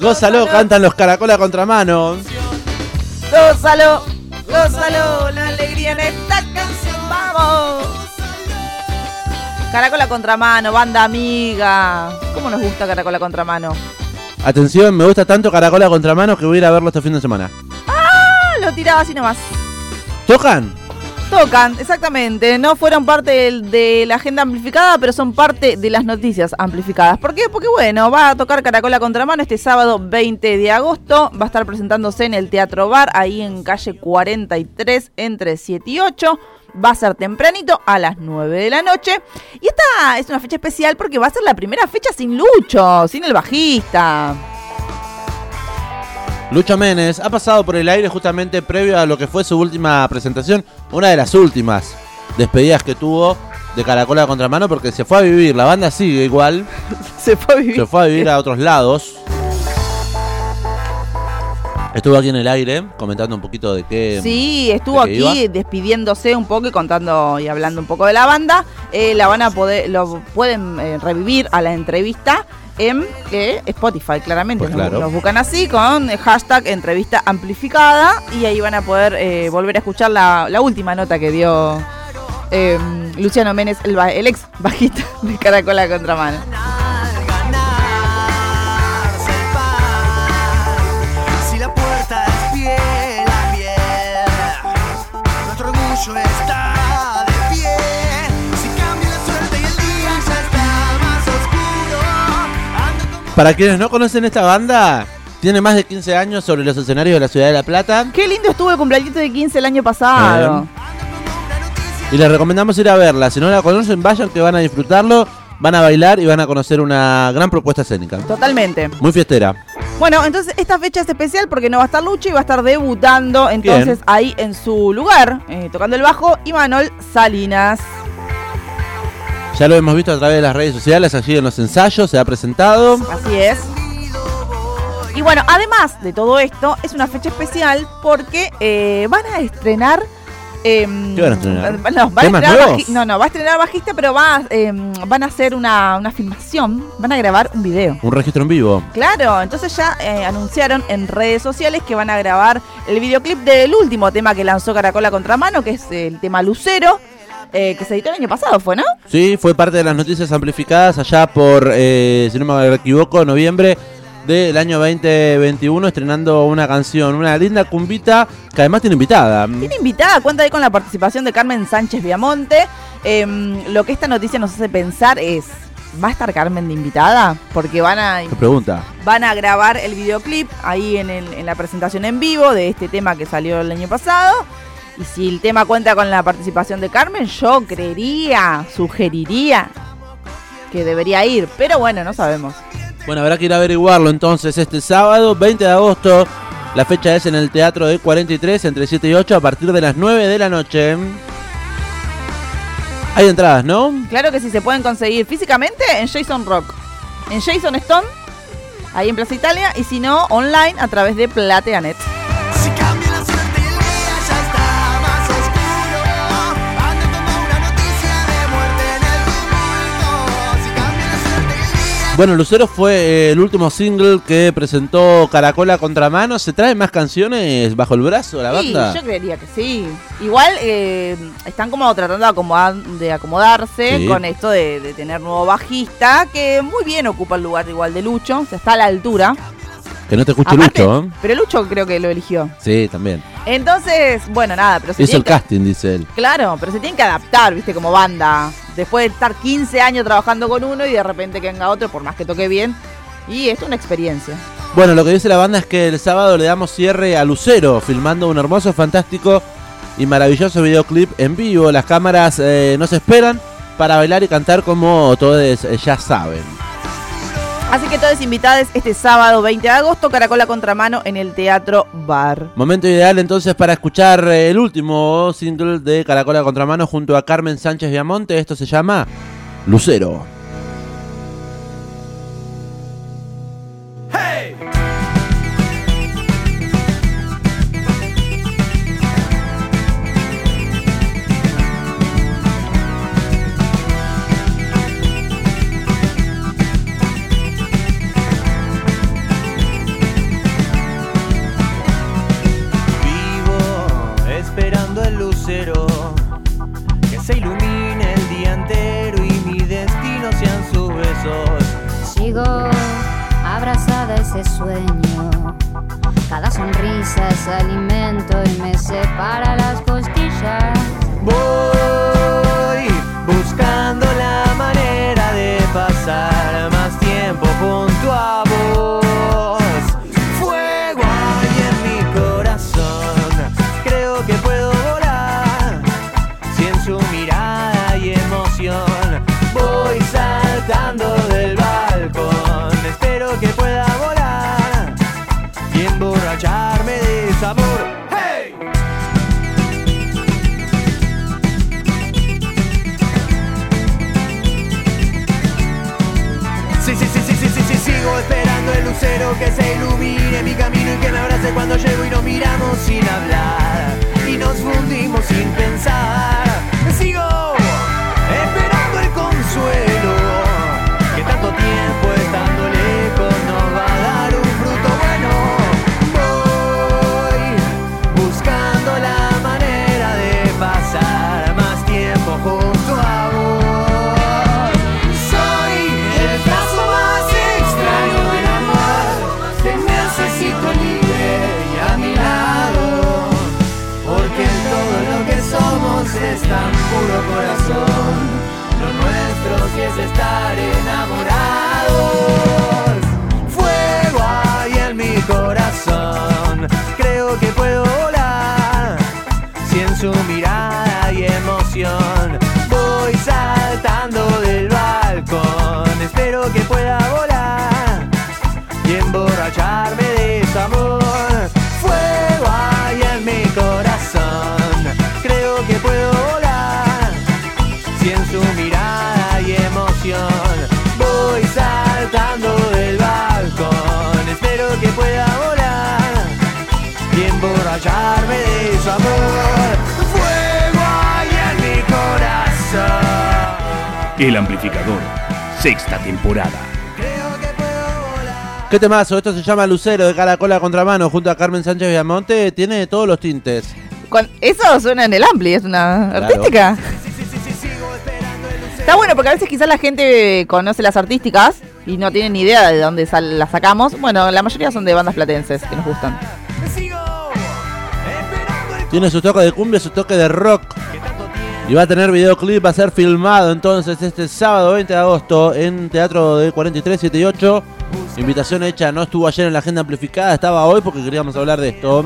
Gózalo, cantan los caracola contramano. Gózalo, gózalo, la alegría en esta canción, vamos. Caracola contramano, banda amiga. ¿Cómo nos gusta Caracola contramano? Atención, me gusta tanto caracola contramano que voy a ir a verlo este fin de semana. Ah, lo tiraba así nomás. ¿Tocan? Tocan, exactamente. No fueron parte de la agenda amplificada, pero son parte de las noticias amplificadas. ¿Por qué? Porque bueno, va a tocar Caracola Contramano este sábado 20 de agosto. Va a estar presentándose en el Teatro Bar, ahí en calle 43, entre 7 y 8. Va a ser tempranito, a las 9 de la noche. Y esta es una fecha especial porque va a ser la primera fecha sin Lucho, sin el bajista. Lucho Menes ha pasado por el aire justamente previo a lo que fue su última presentación, una de las últimas despedidas que tuvo de Caracola Contramano porque se fue a vivir, la banda sigue igual, Se fue a vivir. se fue a vivir a otros lados. Estuvo aquí en el aire comentando un poquito de qué... Sí, estuvo ¿de qué aquí despidiéndose un poco y contando y hablando un poco de la banda. Eh, la van a poder, lo pueden eh, revivir a la entrevista en eh, Spotify, claramente. Pues Nos- claro. Nos buscan así con el hashtag entrevista amplificada y ahí van a poder eh, volver a escuchar la, la última nota que dio eh, Luciano Méndez, el, el ex bajista de Caracola Contramano. Para quienes no conocen esta banda, tiene más de 15 años sobre los escenarios de la ciudad de La Plata Qué lindo estuvo el cumpleaños de 15 el año pasado. Y les recomendamos ir a verla. Si no la conocen, vayan que van a disfrutarlo, van a bailar y van a conocer una gran propuesta escénica. Totalmente. Muy fiestera. Bueno, entonces esta fecha es especial porque no va a estar Lucho y va a estar debutando entonces Bien. ahí en su lugar, eh, tocando el bajo, Imanol Salinas. Ya lo hemos visto a través de las redes sociales, allí en los ensayos, se ha presentado. Así es. Y bueno, además de todo esto, es una fecha especial porque eh, van a estrenar. em, ¿Qué van a estrenar? No, van a ¿Temas estrenar nuevos? no, no, va a estrenar bajista, pero va, a, em, van a hacer una, una filmación, van a grabar un video. Un registro en vivo. Claro, entonces ya eh, anunciaron en redes sociales que van a grabar el videoclip del último tema que lanzó Caracola Contramano, que es el tema Lucero, eh, que se editó el año pasado, ¿fue, no? Sí, fue parte de las noticias amplificadas allá por, eh, si no me equivoco, noviembre del año 2021, estrenando una canción, una linda cumbita que además tiene invitada. Tiene invitada, cuenta ahí con la participación de Carmen Sánchez Viamonte. Em, lo que esta noticia nos hace pensar es, ¿va a estar Carmen de invitada? Porque van a, ¿Qué pregunta? van a grabar el videoclip ahí en, el- en la presentación en vivo de este tema que salió el año pasado. Y si el tema cuenta con la participación de Carmen, yo creería, sugeriría que debería ir. Pero bueno, no sabemos. Bueno, habrá que ir a averiguarlo entonces este sábado, 20 de agosto. La fecha es en el Teatro de 43, entre 7 y 8, a partir de las 9 de la noche. Hay entradas, ¿no? Claro que sí, se pueden conseguir físicamente en Jason Rock, en Jason Stone, ahí en Plaza Italia, y si no, online a través de Plateanet. Bueno, Lucero fue eh, el último single que presentó Caracola Contramano. ¿Se traen más canciones bajo el brazo la Sí, banda? yo creería que sí. Igual eh, están como tratando de, acomodar- de acomodarse Sí. con esto de, de tener nuevo bajista, que muy bien ocupa el lugar igual de Lucho, o sea, está a la altura. Que no te escuche Aparte, Lucho, ¿eh? Pero Lucho creo que lo eligió. Sí, también. Entonces, bueno, nada, pero se Hizo el que- casting, dice él. Claro, pero se tienen que adaptar, viste, como banda. Después de estar 15 años trabajando con uno y de repente que venga otro, por más que toque bien. Y es una experiencia. Bueno, lo que dice la banda es que el sábado le damos cierre a Lucero, filmando un hermoso, fantástico y maravilloso videoclip en vivo. Las cámaras eh, nos esperan para bailar y cantar como todos eh, ya saben. Así que todos invitados este sábado 20 de agosto, Caracola Contramano en el Teatro Bar. Momento ideal entonces para escuchar eh, el último single de Caracola Contramano junto a Carmen Sánchez Viamonte. Esto se llama Lucero. Sueño. Cada sonrisa es alimento y me separa las costillas. Voy buscando de su amor. ¡Hey! Sí, sí, sí, sí, sí, sí, sí, sigo esperando el lucero que se ilumine mi camino y que me abrace cuando llego y nos miramos sin hablar emborracharme de su amor. Fuego hay en mi corazón. El amplificador, sexta temporada. Creo que puedo volar. ¿Qué temazo? Esto se llama Lucero de Caracola Contramano junto a Carmen Sánchez Viamonte. Tiene todos los tintes. Eso suena en el Ampli, es una Claro. artística. Está bueno porque a veces quizás la gente conoce las artísticas y no tiene ni idea de dónde las sacamos. Bueno, la mayoría son de bandas platenses que nos gustan. Tiene su toque de cumbia, su toque de rock. Y va a tener videoclip, va a ser filmado entonces este sábado 20 de agosto en Teatro de 43, 7 y 8. Invitación hecha, no estuvo ayer en la agenda amplificada, estaba hoy porque queríamos hablar de esto.